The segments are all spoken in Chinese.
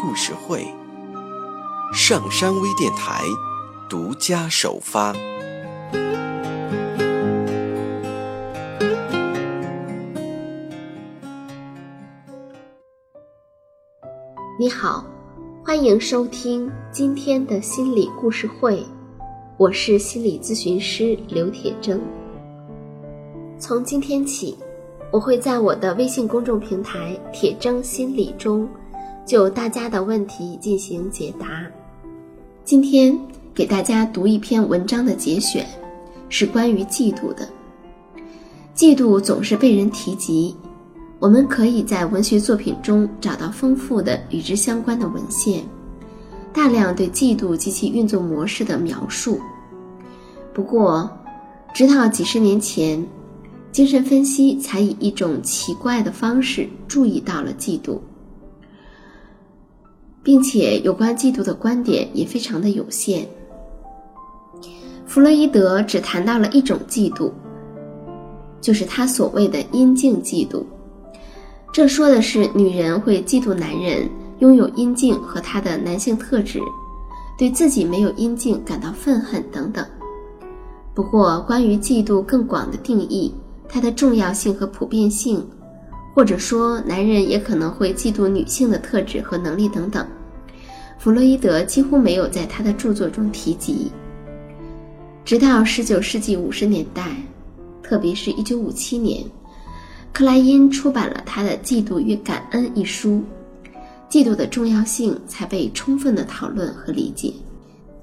故事会，上山微电台独家首发。你好，欢迎收听今天的心理故事会，我是心理咨询师刘铁铮。从今天起，我会在我的微信公众平台“铁铮心理”中，就大家的问题进行解答。今天给大家读一篇文章的节选，是关于嫉妒的。嫉妒总是被人提及，我们可以在文学作品中找到丰富的与之相关的文献，大量对嫉妒及其运作模式的描述。不过，直到几十年前。精神分析才以一种奇怪的方式注意到了嫉妒，并且有关嫉妒的观点也非常的有限。弗洛伊德只谈到了一种嫉妒，就是他所谓的阴茎嫉妒。这说的是女人会嫉妒男人拥有阴茎和他的男性特质，对自己没有阴茎感到愤恨等等。不过，关于嫉妒更广的定义。它的重要性和普遍性，或者说男人也可能会嫉妒女性的特质和能力等等，弗洛伊德几乎没有在他的著作中提及。直到19世纪50年代，特别是一957年，克莱因出版了他的《嫉妒与感恩》一书，嫉妒的重要性才被充分的讨论和理解。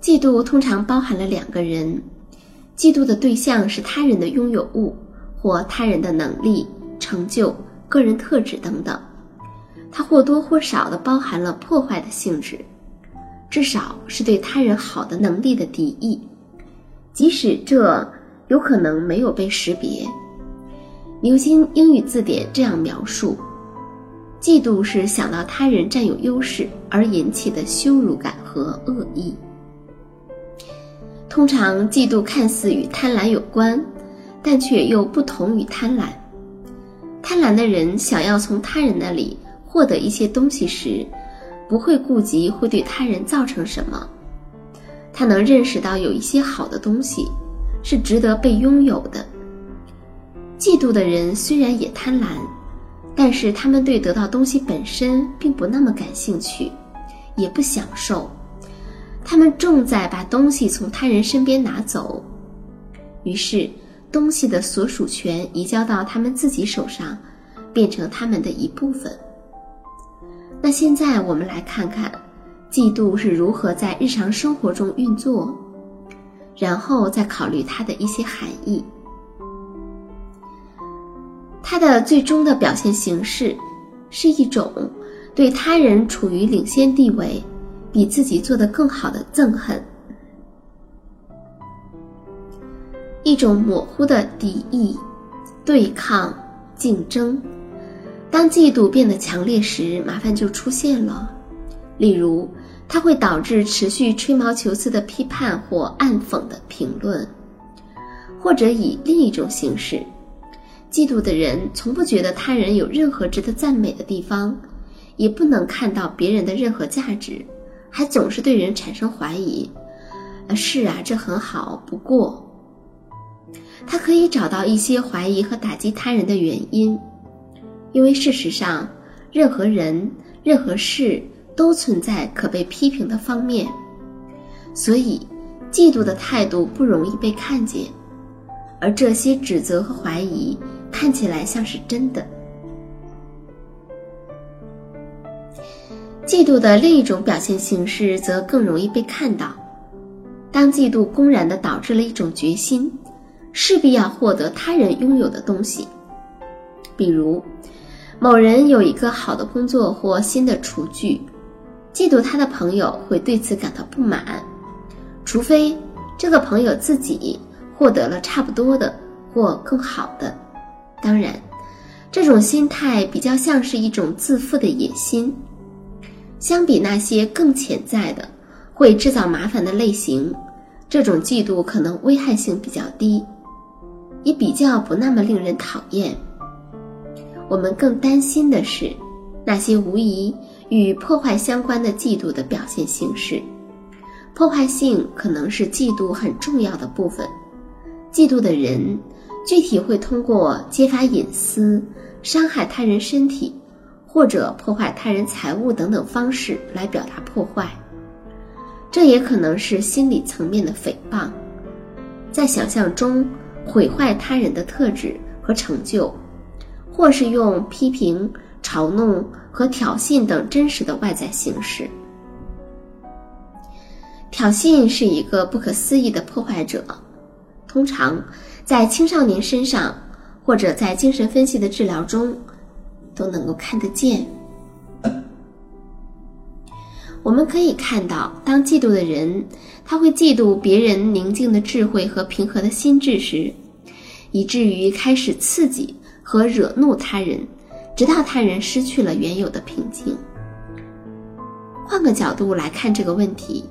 嫉妒通常包含了两个人，嫉妒的对象是他人的拥有物。或他人的能力、成就、个人特质等等，它或多或少的包含了破坏的性质，至少是对他人好的能力的敌意，即使这有可能没有被识别。牛津英语字典这样描述：嫉妒是想到他人占有优势而引起的羞辱感和恶意。通常，嫉妒看似与贪婪有关。但却又不同于贪婪。贪婪的人想要从他人那里获得一些东西时，不会顾及会对他人造成什么。他能认识到有一些好的东西是值得被拥有的。嫉妒的人虽然也贪婪，但是他们对得到东西本身并不那么感兴趣，也不享受。他们重在把东西从他人身边拿走，于是。东西的所属权移交到他们自己手上，变成他们的一部分。那现在我们来看看，嫉妒是如何在日常生活中运作，然后再考虑它的一些含义。它的最终的表现形式，是一种对他人处于领先地位，比自己做得更好的憎恨。一种模糊的敌意、对抗、竞争。当嫉妒变得强烈时，麻烦就出现了。例如，它会导致持续吹毛求疵的批判或暗讽的评论，或者以另一种形式：嫉妒的人从不觉得他人有任何值得赞美的地方，也不能看到别人的任何价值，还总是对人产生怀疑。啊，是啊，这很好，不过。他可以找到一些怀疑和打击他人的原因，因为事实上，任何人、任何事都存在可被批评的方面，所以嫉妒的态度不容易被看见，而这些指责和怀疑看起来像是真的。嫉妒的另一种表现形式则更容易被看到，当嫉妒公然的导致了一种决心。势必要获得他人拥有的东西，比如，某人有一个好的工作或新的厨具，嫉妒他的朋友会对此感到不满，除非这个朋友自己获得了差不多的或更好的。当然，这种心态比较像是一种自负的野心。相比那些更潜在的、会制造麻烦的类型，这种嫉妒可能危害性比较低，也比较不那么令人讨厌。我们更担心的是那些无疑与破坏相关的嫉妒的表现形式。破坏性可能是嫉妒很重要的部分。嫉妒的人具体会通过揭发隐私、伤害他人身体。或者破坏他人财物等等方式来表达破坏，这也可能是心理层面的诽谤，在想象中毁坏他人的特质和成就，或是用批评、嘲弄和挑衅等真实的外在形式。挑衅是一个不可思议的破坏者，通常在青少年身上，或者在精神分析的治疗中。都能够看得见。我们可以看到，当嫉妒的人他会嫉妒别人宁静的智慧和平和的心智时，以至于开始刺激和惹怒他人，直到他人失去了原有的平静。换个角度来看这个问题，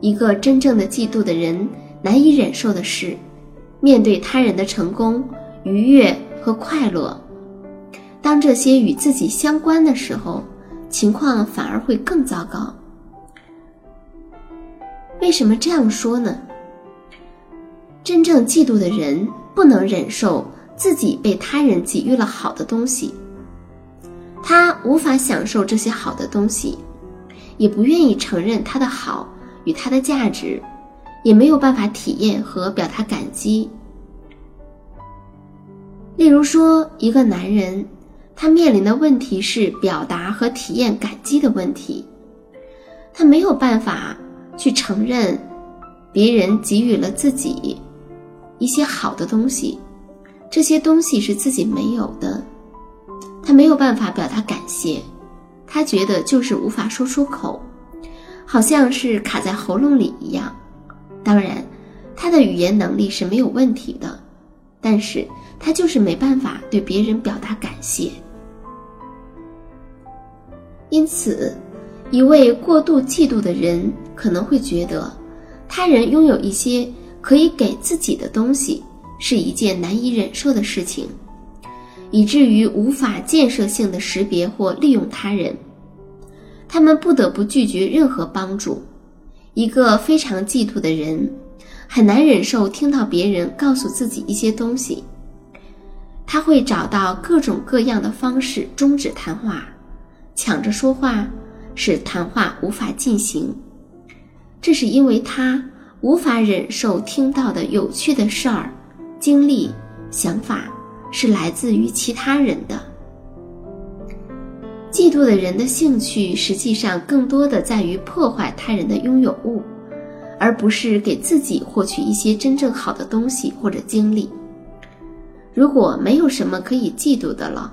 一个真正的嫉妒的人难以忍受的是，面对他人的成功、愉悦和快乐。当这些与自己相关的时候，情况反而会更糟糕。为什么这样说呢？真正嫉妒的人不能忍受自己被他人给予了好的东西，他无法享受这些好的东西，也不愿意承认他的好与他的价值，也没有办法体验和表达感激。例如说，一个男人。他面临的问题是表达和体验感激的问题，他没有办法去承认别人给予了自己一些好的东西，这些东西是自己没有的，他没有办法表达感谢，他觉得就是无法说出口，好像是卡在喉咙里一样。当然，他的语言能力是没有问题的，但是他就是没办法对别人表达感谢。因此，一位过度嫉妒的人可能会觉得，他人拥有一些可以给自己的东西是一件难以忍受的事情，以至于无法建设性的识别或利用他人。他们不得不拒绝任何帮助。一个非常嫉妒的人很难忍受听到别人告诉自己一些东西，他会找到各种各样的方式终止谈话。抢着说话，使谈话无法进行。这是因为他无法忍受听到的有趣的事儿、经历、想法是来自于其他人的。嫉妒的人的兴趣实际上更多的在于破坏他人的拥有物，而不是给自己获取一些真正好的东西或者经历。如果没有什么可以嫉妒的了，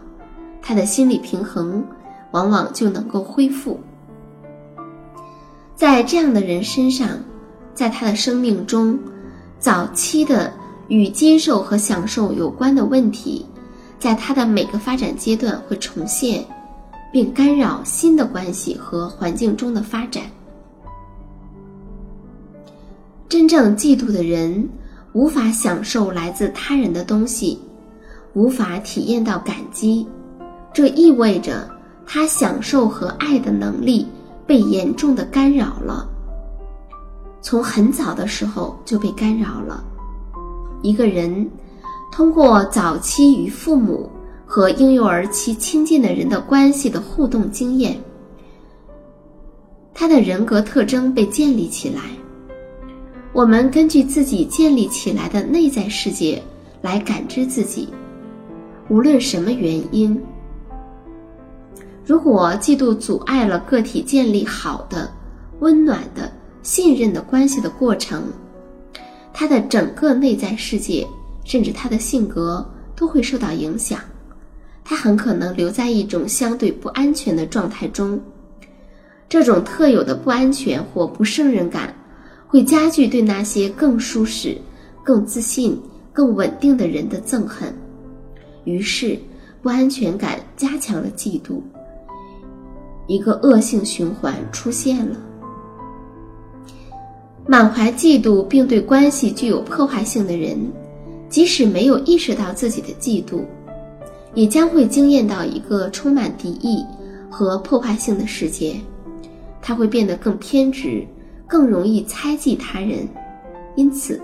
他的心理平衡。往往就能够恢复。在这样的人身上，在他的生命中，早期的与接受和享受有关的问题，在他的每个发展阶段会重现，并干扰新的关系和环境中的发展。真正嫉妒的人无法享受来自他人的东西，无法体验到感激，这意味着。他享受和爱的能力被严重的干扰了，从很早的时候就被干扰了。一个人通过早期与父母和婴幼儿期亲近的人的关系的互动经验，他的人格特征被建立起来。我们根据自己建立起来的内在世界来感知自己，无论什么原因。如果嫉妒阻碍了个体建立好的、温暖的、信任的关系的过程，他的整个内在世界，甚至他的性格都会受到影响。他很可能留在一种相对不安全的状态中。这种特有的不安全或不胜任感，会加剧对那些更舒适、更自信、更稳定的人的憎恨。于是，不安全感加强了嫉妒，一个恶性循环出现了。满怀嫉妒并对关系具有破坏性的人，即使没有意识到自己的嫉妒，也将会惊艳到一个充满敌意和破坏性的世界。他会变得更偏执，更容易猜忌他人，因此，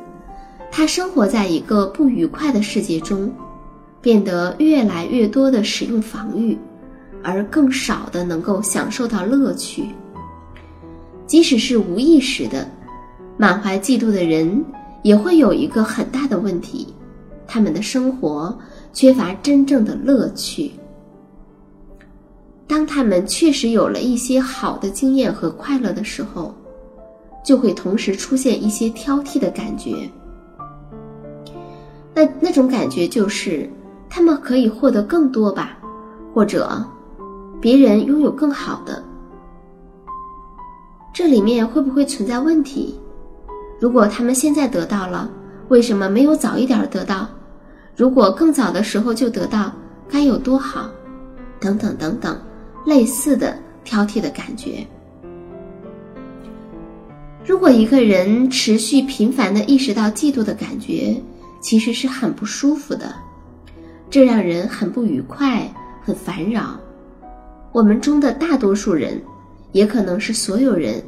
他生活在一个不愉快的世界中，变得越来越多的使用防御，而更少的能够享受到乐趣。即使是无意识的。满怀嫉妒的人也会有一个很大的问题，他们的生活缺乏真正的乐趣。当他们确实有了一些好的经验和快乐的时候，就会同时出现一些挑剔的感觉。那那种感觉就是他们可以获得更多吧，或者别人拥有更好的。这里面会不会存在问题？如果他们现在得到了，为什么没有早一点得到？如果更早的时候就得到，该有多好？等等等等，类似的挑剔的感觉。如果一个人持续频繁的意识到嫉妒的感觉，其实是很不舒服的，这让人很不愉快，很烦扰。我们中的大多数人，也可能是所有人，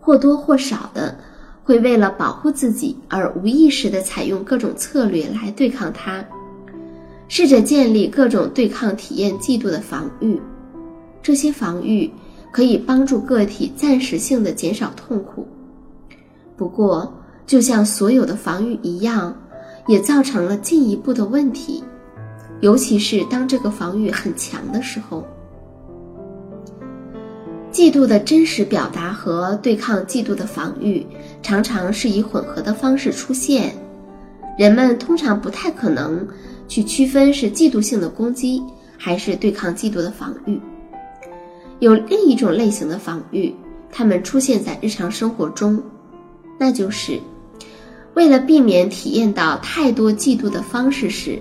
或多或少的。会为了保护自己而无意识地采用各种策略来对抗它，试着建立各种对抗体验嫉妒的防御。这些防御可以帮助个体暂时性的减少痛苦，不过，就像所有的防御一样，也造成了进一步的问题，尤其是当这个防御很强的时候。嫉妒的真实表达和对抗嫉妒的防御，常常是以混合的方式出现。人们通常不太可能去区分是嫉妒性的攻击还是对抗嫉妒的防御。有另一种类型的防御，它们出现在日常生活中，那就是为了避免体验到太多嫉妒的方式时，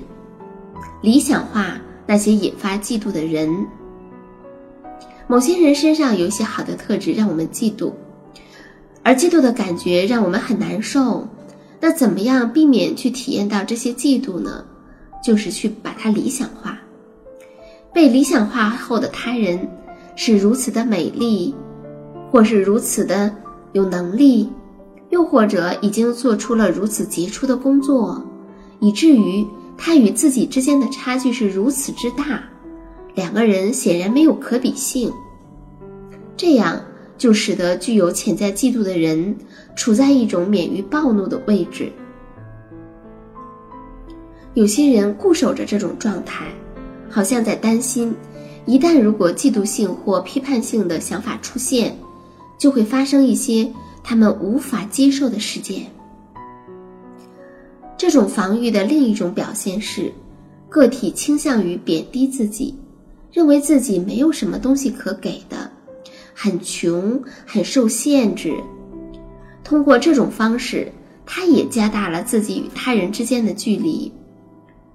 理想化那些引发嫉妒的人。某些人身上有一些好的特质让我们嫉妒，而嫉妒的感觉让我们很难受。那怎么样避免去体验到这些嫉妒呢？就是去把它理想化。被理想化后的他人是如此的美丽，或是如此的有能力，又或者已经做出了如此杰出的工作，以至于他与自己之间的差距是如此之大。两个人显然没有可比性，这样就使得具有潜在嫉妒的人处在一种免于暴怒的位置。有些人固守着这种状态，好像在担心，一旦如果嫉妒性或批判性的想法出现，就会发生一些他们无法接受的事件。这种防御的另一种表现是，个体倾向于贬低自己。认为自己没有什么东西可给的，很穷，很受限制。通过这种方式，他也加大了自己与他人之间的距离。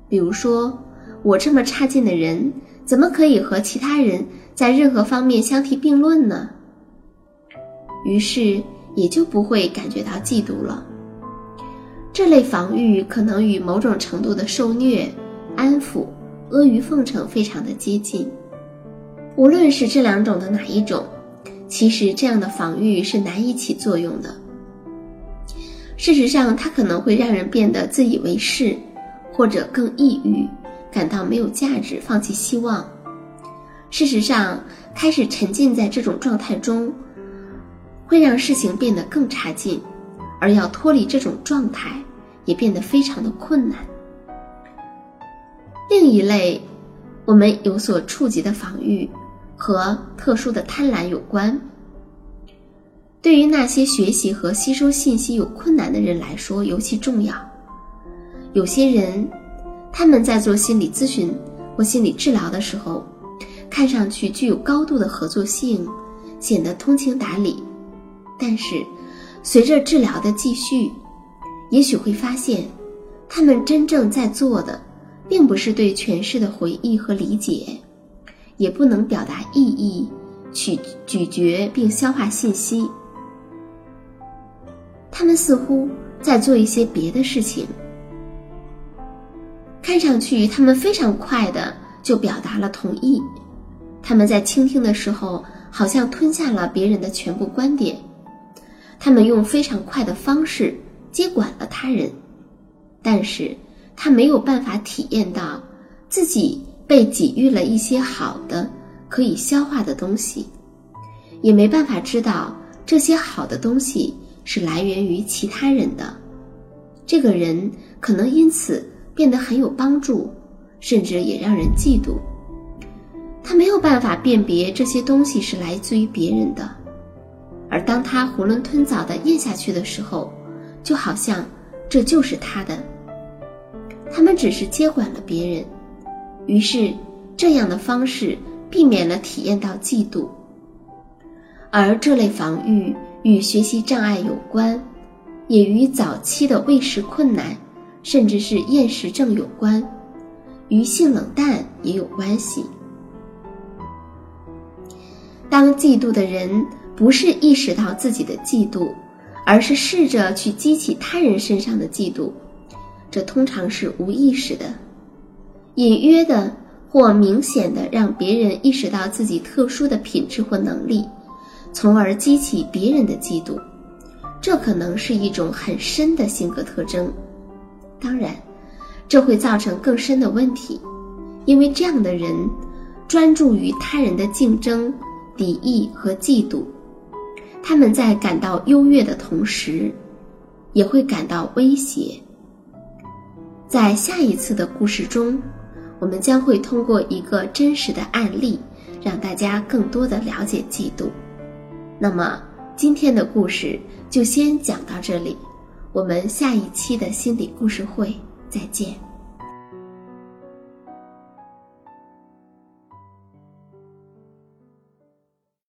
比如说，我这么差劲的人，怎么可以和其他人在任何方面相提并论呢？于是也就不会感觉到嫉妒了。这类防御可能与某种程度的受虐、安抚。阿谀奉承非常的接近，无论是这两种的哪一种，其实这样的防御是难以起作用的。事实上，它可能会让人变得自以为是，或者更抑郁，感到没有价值，放弃希望。事实上，开始沉浸在这种状态中，会让事情变得更差劲，而要脱离这种状态，也变得非常的困难。另一类，我们有所触及的防御，和特殊的贪婪有关。对于那些学习和吸收信息有困难的人来说，尤其重要。有些人，他们在做心理咨询或心理治疗的时候，看上去具有高度的合作性，显得通情达理。但是，随着治疗的继续，也许会发现，他们真正在做的，并不是对诠释的回忆和理解，也不能表达意义，去咀嚼并消化信息。他们似乎在做一些别的事情。看上去，他们非常快的就表达了同意。他们在倾听的时候，好像吞下了别人的全部观点。他们用非常快的方式接管了他人，但是他没有办法体验到自己被给予了一些好的、可以消化的东西，也没办法知道这些好的东西是来源于其他人的。这个人可能因此变得很有帮助，甚至也让人嫉妒。他没有办法辨别这些东西是来自于别人的。而当他囫囵吞枣地咽下去的时候，就好像这就是他的。他们只是接管了别人，于是这样的方式避免了体验到嫉妒。而这类防御与学习障碍有关，也与早期的喂食困难，甚至是厌食症有关，与性冷淡也有关系。当嫉妒的人。不是意识到自己的嫉妒，而是试着去激起他人身上的嫉妒，这通常是无意识的、隐约的或明显的让别人意识到自己特殊的品质或能力，从而激起别人的嫉妒。这可能是一种很深的性格特征。当然，这会造成更深的问题，因为这样的人专注于他人的竞争、敌意和嫉妒。他们在感到优越的同时，也会感到威胁。在下一次的故事中，我们将会通过一个真实的案例，让大家更多的了解嫉妒。那么，今天的故事就先讲到这里，我们下一期的心理故事会再见。